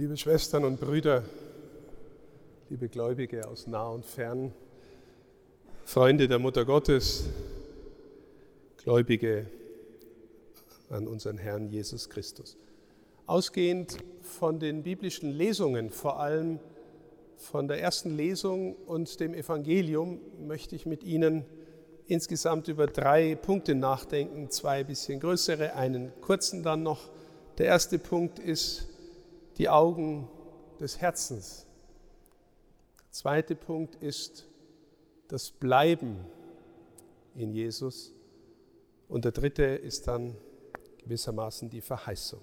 Liebe Schwestern und Brüder, liebe Gläubige aus nah und fern, Freunde der Mutter Gottes, Gläubige an unseren Herrn Jesus Christus. Ausgehend von den biblischen Lesungen, vor allem von der ersten Lesung und dem Evangelium, möchte ich mit Ihnen insgesamt über drei Punkte nachdenken, zwei bisschen größere, einen kurzen dann noch. Der erste Punkt ist die Augen des Herzens. Der zweite Punkt ist das Bleiben in Jesus. Und der dritte ist dann gewissermaßen die Verheißung.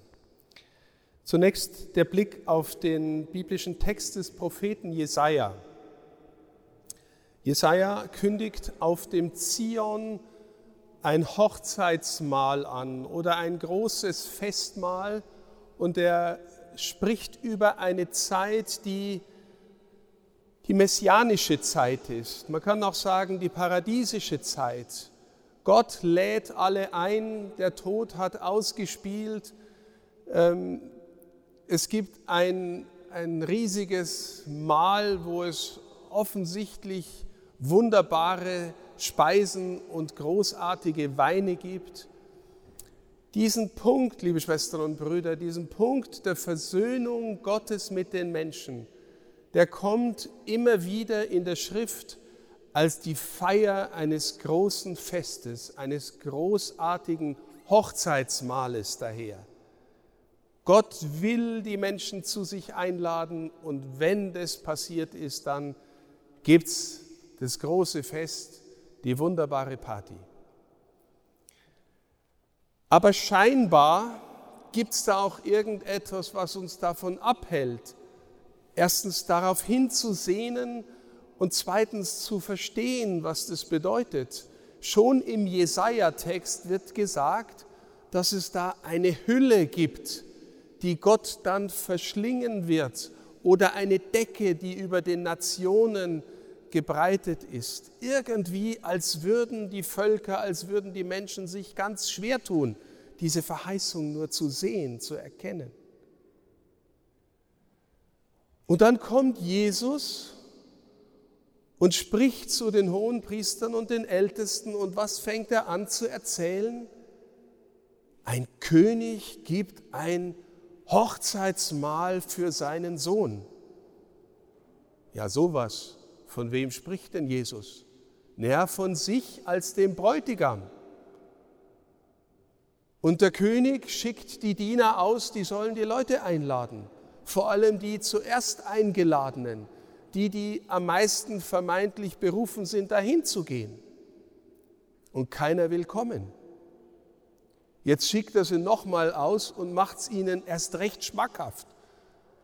Zunächst der Blick auf den biblischen Text des Propheten Jesaja. Jesaja kündigt auf dem Zion ein Hochzeitsmahl an oder ein großes Festmahl und er spricht über eine Zeit, die die messianische Zeit ist. Man kann auch sagen, die paradiesische Zeit. Gott lädt alle ein, der Tod hat ausgespielt. Ähm, es gibt ein, ein riesiges Mahl, wo es offensichtlich wunderbare Speisen und großartige Weine gibt. Diesen Punkt, liebe Schwestern und Brüder, diesen Punkt der Versöhnung Gottes mit den Menschen, der kommt immer wieder in der Schrift als die Feier eines großen Festes, eines großartigen Hochzeitsmahles daher. Gott will die Menschen zu sich einladen und wenn das passiert ist, dann gibt es das große Fest, die wunderbare Party. Aber scheinbar gibt es da auch irgendetwas, was uns davon abhält, erstens darauf hinzusehnen und zweitens zu verstehen, was das bedeutet. Schon im Jesaja-Text wird gesagt, dass es da eine Hülle gibt, die Gott dann verschlingen wird, oder eine Decke, die über den Nationen gebreitet ist. Irgendwie, als würden die Völker, als würden die Menschen sich ganz schwer tun, diese Verheißung nur zu sehen, zu erkennen. Und dann kommt Jesus und spricht zu den hohen Priestern und den Ältesten und was fängt er an zu erzählen? Ein König gibt ein Hochzeitsmahl für seinen Sohn. Ja, sowas von wem spricht denn Jesus? Naja, von sich als dem Bräutigam. Und der König schickt die Diener aus, die sollen die Leute einladen. Vor allem die zuerst Eingeladenen, die, die am meisten vermeintlich berufen sind, dahin zu gehen. Und keiner will kommen. Jetzt schickt er sie nochmal aus und macht es ihnen erst recht schmackhaft.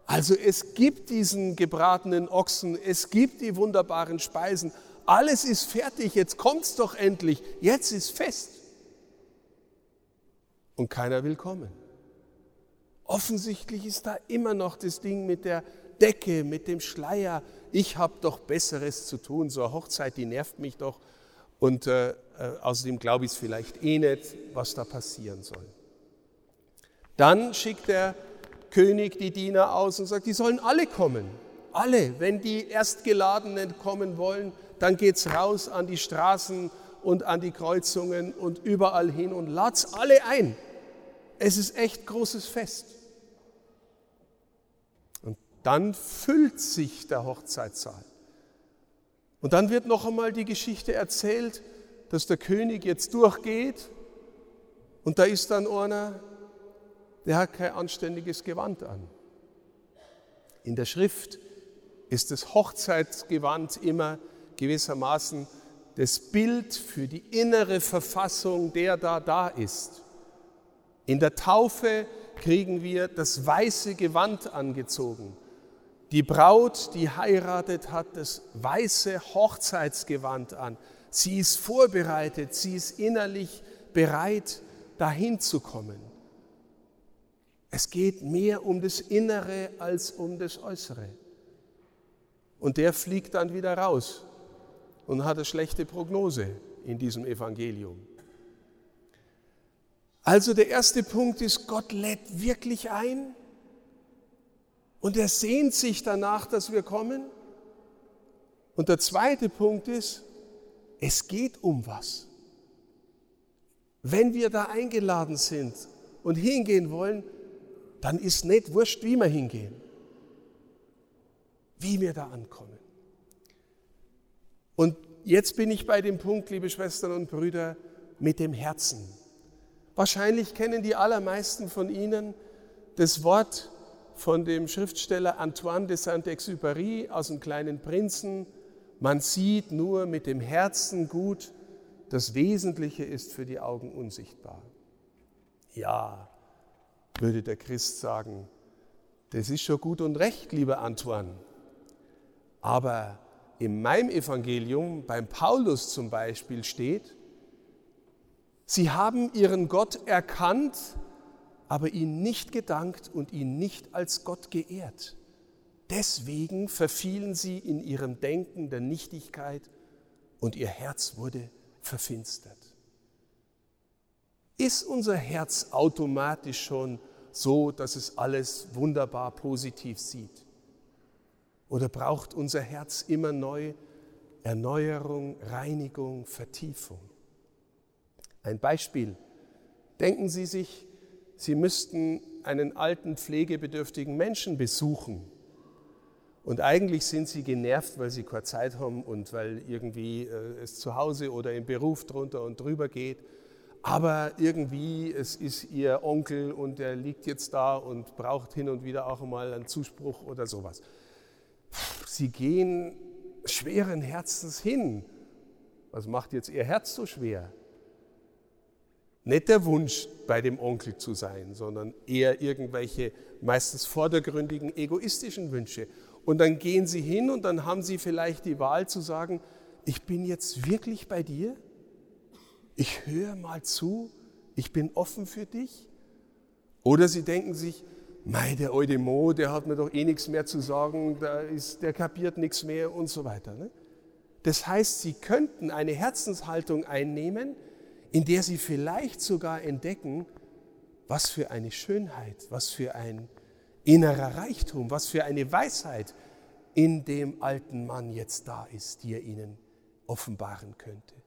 Also es gibt diesen gebratenen Ochsen, es gibt die wunderbaren Speisen, alles ist fertig, jetzt kommt's doch endlich, jetzt ist fest. Und keiner will kommen. Offensichtlich ist da immer noch das Ding mit der Decke, mit dem Schleier. Ich habe doch Besseres zu tun, so eine Hochzeit, die nervt mich doch. Und äh, äh außerdem glaube ich es vielleicht eh nicht, was da passieren soll. Dann schickt er König die Diener aus und sagt, die sollen alle kommen. Alle. Wenn die Erstgeladenen kommen wollen, dann geht's raus an die Straßen und an die Kreuzungen und überall hin und lad's alle ein. Es ist echt großes Fest. Und dann füllt sich der Hochzeitssaal. Und dann wird noch einmal die Geschichte erzählt, dass der König jetzt durchgeht und da ist dann einer, der hat kein anständiges Gewand an. In der Schrift ist das Hochzeitsgewand immer gewissermaßen das Bild für die innere Verfassung, der da da ist. In der Taufe kriegen wir das weiße Gewand angezogen. Die Braut, die heiratet, hat das weiße Hochzeitsgewand an. Sie ist vorbereitet, sie ist innerlich bereit, dahin zu kommen. Es geht mehr um das Innere als um das Äußere. Und der fliegt dann wieder raus und hat eine schlechte Prognose in diesem Evangelium. Also der erste Punkt ist, Gott lädt wirklich ein Und er sehnt sich danach, dass wir kommen. Und der zweite Punkt ist, es geht um was. Wenn wir da eingeladen sind und hingehen wollen, dann ist nicht wurscht, wie wir hingehen, wie wir da ankommen. Und jetzt bin ich bei dem Punkt, liebe Schwestern und Brüder, mit dem Herzen. Wahrscheinlich kennen die allermeisten von Ihnen das Wort von dem Schriftsteller Antoine de Saint-Exupéry aus dem kleinen Prinzen. Man sieht nur mit dem Herzen gut, das Wesentliche ist für die Augen unsichtbar. Ja, würde der Christ sagen, das ist schon gut und recht, lieber Antoine. Aber in meinem Evangelium, beim Paulus zum Beispiel, steht, sie haben ihren Gott erkannt, aber ihn nicht gedankt und ihn nicht als Gott geehrt. Deswegen verfielen sie in ihrem Denken der Nichtigkeit und ihr Herz wurde verfinstert. Ist unser Herz automatisch schon so, dass es alles wunderbar positiv sieht? Oder braucht unser Herz immer neu Erneuerung, Reinigung, Vertiefung? Ein Beispiel. Denken Sie sich, Sie müssten einen alten, pflegebedürftigen Menschen besuchen. Und eigentlich sind Sie genervt, weil Sie keine Zeit haben und weil irgendwie äh, es zu Hause oder im Beruf drunter und drüber geht. Aber irgendwie, es ist Ihr Onkel und der liegt jetzt da und braucht hin und wieder auch mal einen Zuspruch oder sowas. Sie gehen schweren Herzens hin. Was macht jetzt Ihr Herz so schwer? Nicht der Wunsch, bei dem Onkel zu sein, sondern eher irgendwelche meistens vordergründigen egoistischen Wünsche. Und dann gehen sie hin und dann haben sie vielleicht die Wahl zu sagen, ich bin jetzt wirklich bei dir, ich höre mal zu, ich bin offen für dich. Oder sie denken sich, mei, der alte Mo, der hat mir doch eh nichts mehr zu sagen, der, ist, der kapiert nichts mehr und so weiter. Ne? Das heißt, sie könnten eine Herzenshaltung einnehmen, in der sie vielleicht sogar entdecken, was für eine Schönheit, was für ein innerer Reichtum, was für eine Weisheit in dem alten Mann jetzt da ist, die er ihnen offenbaren könnte.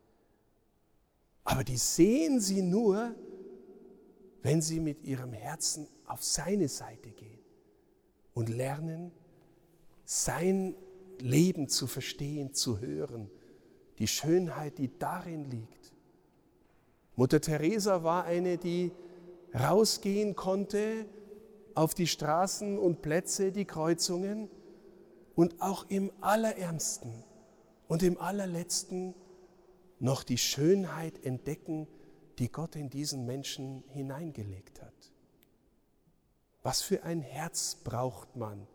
Aber die sehen sie nur, wenn sie mit ihrem Herzen auf seine Seite gehen und lernen, sein Leben zu verstehen, zu hören, die Schönheit, die darin liegt. Mutter Teresa war eine, die rausgehen konnte auf die Straßen und Plätze, die Kreuzungen und auch im allerärmsten und im allerletzten noch die Schönheit entdecken, die Gott in diesen Menschen hineingelegt hat. Was für ein Herz braucht man,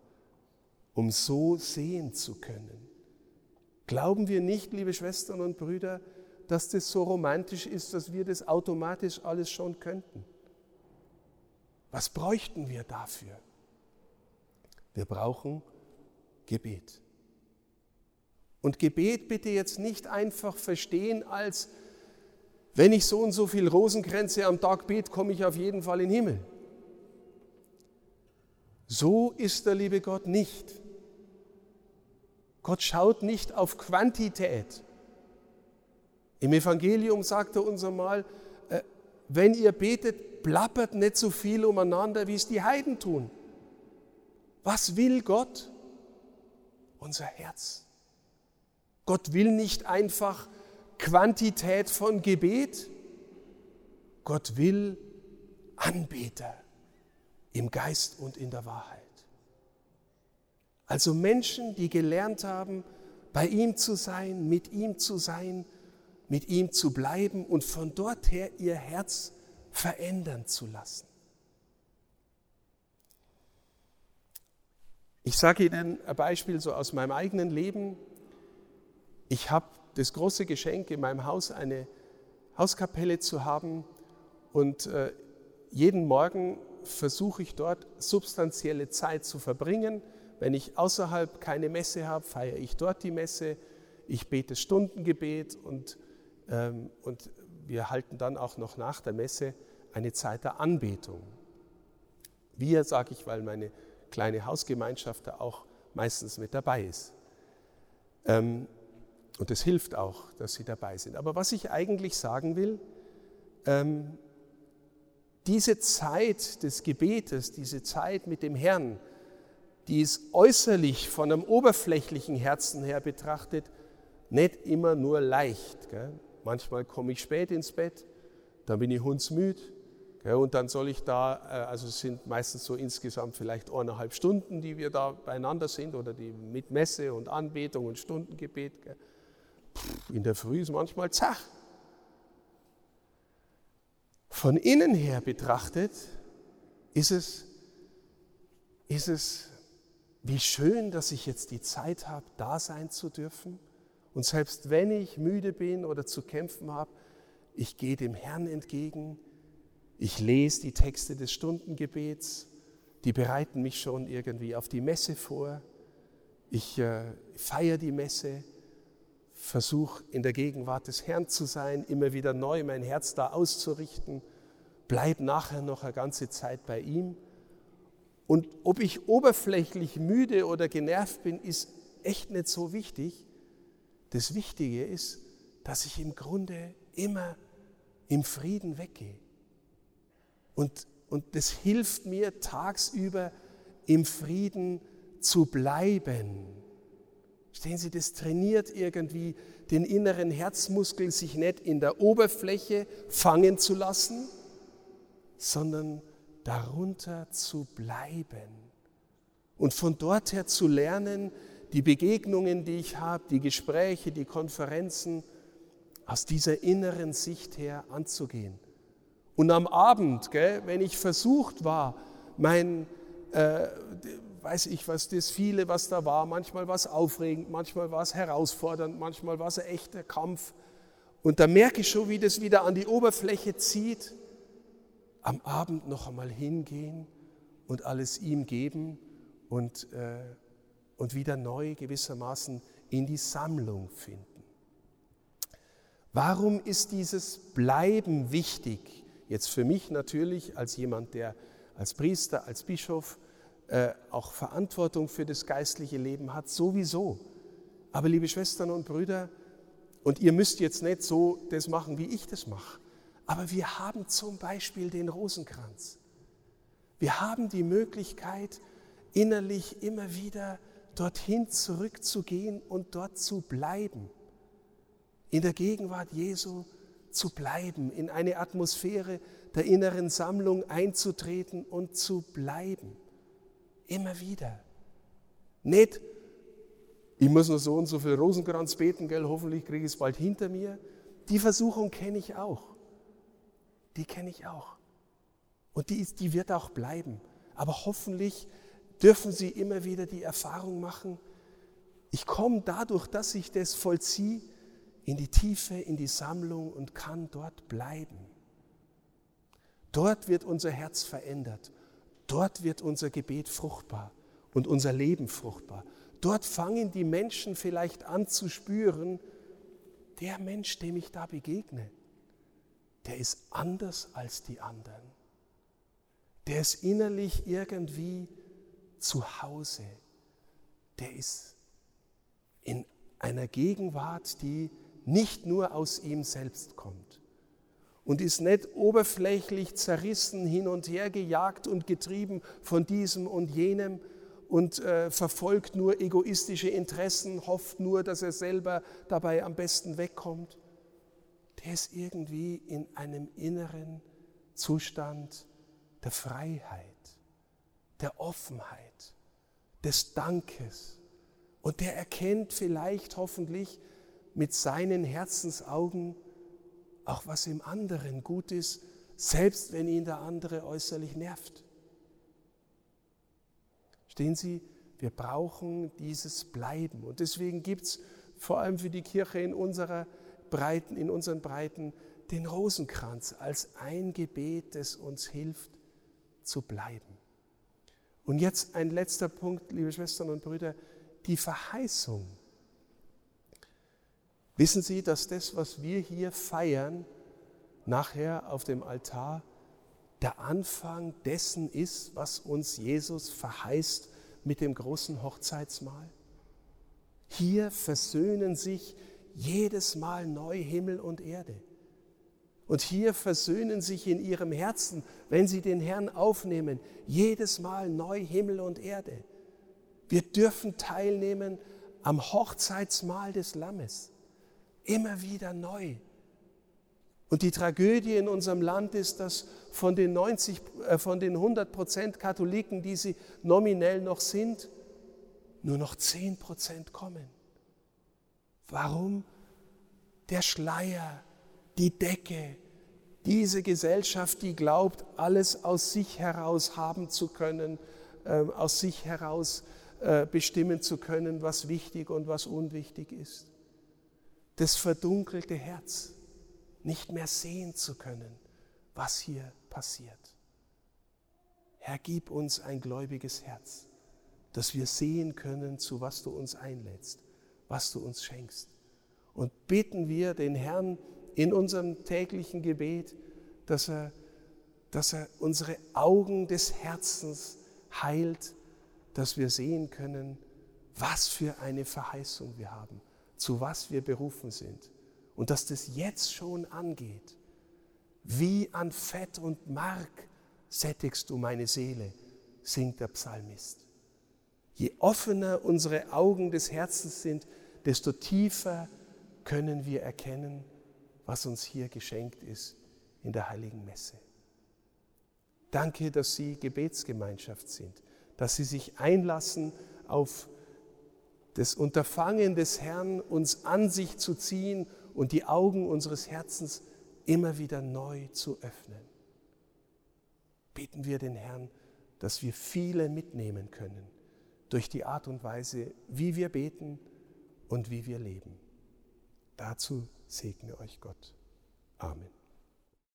um so sehen zu können? Glauben wir nicht, liebe Schwestern und Brüder, dass das so romantisch ist, dass wir das automatisch alles schon könnten. Was bräuchten wir dafür? Wir brauchen Gebet. Und Gebet bitte jetzt nicht einfach verstehen als, wenn ich so und so viel Rosenkränze am Tag bete, komme ich auf jeden Fall in den Himmel. So ist der liebe Gott nicht. Gott schaut nicht auf Quantität. Im Evangelium sagt er uns einmal, äh, wenn ihr betet, plappert nicht so viel umeinander, wie es die Heiden tun. Was will Gott? Unser Herz. Gott will nicht einfach Quantität von Gebet. Gott will Anbeter im Geist und in der Wahrheit. Also Menschen, die gelernt haben, bei ihm zu sein, mit ihm zu sein, mit ihm zu bleiben und von dort her ihr Herz verändern zu lassen. Ich sage Ihnen ein Beispiel so aus meinem eigenen Leben. Ich habe das große Geschenk, in meinem Haus eine Hauskapelle zu haben und äh, jeden Morgen versuche ich dort substanzielle Zeit zu verbringen. Wenn ich außerhalb keine Messe habe, feiere ich dort die Messe. Ich bete Stundengebet und ähm, und wir halten dann auch noch nach der Messe eine Zeit der Anbetung. Wir, sage ich, weil meine kleine Hausgemeinschaft da auch meistens mit dabei ist. Ähm, und es hilft auch, dass sie dabei sind. Aber was ich eigentlich sagen will, ähm, diese Zeit des Gebetes, diese Zeit mit dem Herrn, die ist äußerlich von einem oberflächlichen Herzen her betrachtet nicht immer nur leicht. Gell? Manchmal komme ich spät ins Bett, dann bin ich hundsmüd gell? und dann soll ich da, äh, also es sind meistens so insgesamt vielleicht eineinhalb Stunden, die wir da beieinander sind oder die mit Messe und Anbetung und Stundengebet. Gell? In der Früh ist manchmal zach. Von innen her betrachtet ist es, ist es, wie schön, dass ich jetzt die Zeit habe, da sein zu dürfen. Und selbst wenn ich müde bin oder zu kämpfen habe, ich gehe dem Herrn entgegen. Ich lese die Texte des Stundengebets, die bereiten mich schon irgendwie auf die Messe vor. Ich äh, feiere die Messe versuche in der Gegenwart des Herrn zu sein, immer wieder neu mein Herz da auszurichten, bleib nachher noch eine ganze Zeit bei ihm. Und ob ich oberflächlich müde oder genervt bin, ist echt nicht so wichtig. Das Wichtige ist, dass ich im Grunde immer im Frieden weggehe. Und, und das hilft mir tagsüber im Frieden zu bleiben. Stehen Sie, das trainiert irgendwie den inneren Herzmuskel, sich nicht in der Oberfläche fangen zu lassen, sondern darunter zu bleiben. Und von dort her zu lernen, die Begegnungen, die ich habe, die Gespräche, die Konferenzen, aus dieser inneren Sicht her anzugehen. Und am Abend, gell, wenn ich versucht war, mein, äh, weiß ich was, das viele, was da war. Manchmal war es aufregend, manchmal war es herausfordernd, manchmal war es ein echter Kampf. Und da merke ich schon, wie das wieder an die Oberfläche zieht. Am Abend noch einmal hingehen und alles ihm geben und, äh, und wieder neu gewissermaßen in die Sammlung finden. Warum ist dieses Bleiben wichtig? Jetzt für mich natürlich als jemand, der als Priester, als Bischof äh, auch Verantwortung für das geistliche Leben hat, sowieso. Aber liebe Schwestern und Brüder, und ihr müsst jetzt nicht so das machen, wie ich das mache, aber wir haben zum Beispiel den Rosenkranz. Wir haben die Möglichkeit, innerlich immer wieder dorthin zurückzugehen und dort zu bleiben. In der Gegenwart Jesu zu bleiben, in eine Atmosphäre der inneren Sammlung einzutreten und zu bleiben. Immer wieder. Nicht, ich muss nur so und so viel Rosenkranz beten, gell, hoffentlich kriege ich es bald hinter mir. Die Versuchung kenne ich auch. Die kenne ich auch. Und die, ist, die wird auch bleiben. Aber hoffentlich dürfen Sie immer wieder die Erfahrung machen, ich komme dadurch, dass ich das vollziehe, in die Tiefe, in die Sammlung und kann dort bleiben. Dort wird unser Herz verändert Dort wird unser Gebet fruchtbar und unser Leben fruchtbar. Dort fangen die Menschen vielleicht an zu spüren, der Mensch, dem ich da begegne, der ist anders als die anderen. Der ist innerlich irgendwie zu Hause. Der ist in einer Gegenwart, die nicht nur aus ihm selbst kommt und ist nicht oberflächlich zerrissen, hin und her gejagt und getrieben von diesem und jenem und äh, verfolgt nur egoistische Interessen, hofft nur, dass er selber dabei am besten wegkommt. Der ist irgendwie in einem inneren Zustand der Freiheit, der Offenheit, des Dankes. Und der erkennt vielleicht hoffentlich mit seinen Herzensaugen, auch was im anderen gut ist, selbst wenn ihn der andere äußerlich nervt. Stehen Sie, wir brauchen dieses Bleiben. Und deswegen gibt es vor allem für die Kirche in, unserer Breiten, in unseren Breiten den Rosenkranz als ein Gebet, das uns hilft zu bleiben. Und jetzt ein letzter Punkt, liebe Schwestern und Brüder, die Verheißung Wissen Sie, dass das, was wir hier feiern, nachher auf dem Altar der Anfang dessen ist, was uns Jesus verheißt mit dem großen Hochzeitsmahl? Hier versöhnen sich jedes Mal neu Himmel und Erde. Und hier versöhnen sich in ihrem Herzen, wenn sie den Herrn aufnehmen, jedes Mal neu Himmel und Erde. Wir dürfen teilnehmen am Hochzeitsmahl des Lammes. Immer wieder neu. Und die Tragödie in unserem Land ist, dass von den, 90, äh, von den 100 Prozent Katholiken, die sie nominell noch sind, nur noch 10 Prozent kommen. Warum? Der Schleier, die Decke, diese Gesellschaft, die glaubt, alles aus sich heraus haben zu können, äh, aus sich heraus äh, bestimmen zu können, was wichtig und was unwichtig ist. Das verdunkelte Herz, nicht mehr sehen zu können, was hier passiert. Herr, gib uns ein gläubiges Herz, dass wir sehen können, zu was du uns einlädst, was du uns schenkst. Und bitten wir den Herrn in unserem täglichen Gebet, dass er, dass er unsere Augen des Herzens heilt dass wir sehen können, was für eine Verheißung wir haben, zu was wir berufen sind und dass das jetzt schon angeht. Wie an Fett und Mark sättigst du meine Seele, singt der Psalmist. Je offener unsere Augen des Herzens sind, desto tiefer können wir erkennen, was uns hier geschenkt ist in der heiligen Messe. Danke, dass Sie Gebetsgemeinschaft sind dass sie sich einlassen auf das Unterfangen des Herrn, uns an sich zu ziehen und die Augen unseres Herzens immer wieder neu zu öffnen. Beten wir den Herrn, dass wir viele mitnehmen können durch die Art und Weise, wie wir beten und wie wir leben. Dazu segne euch Gott. Amen.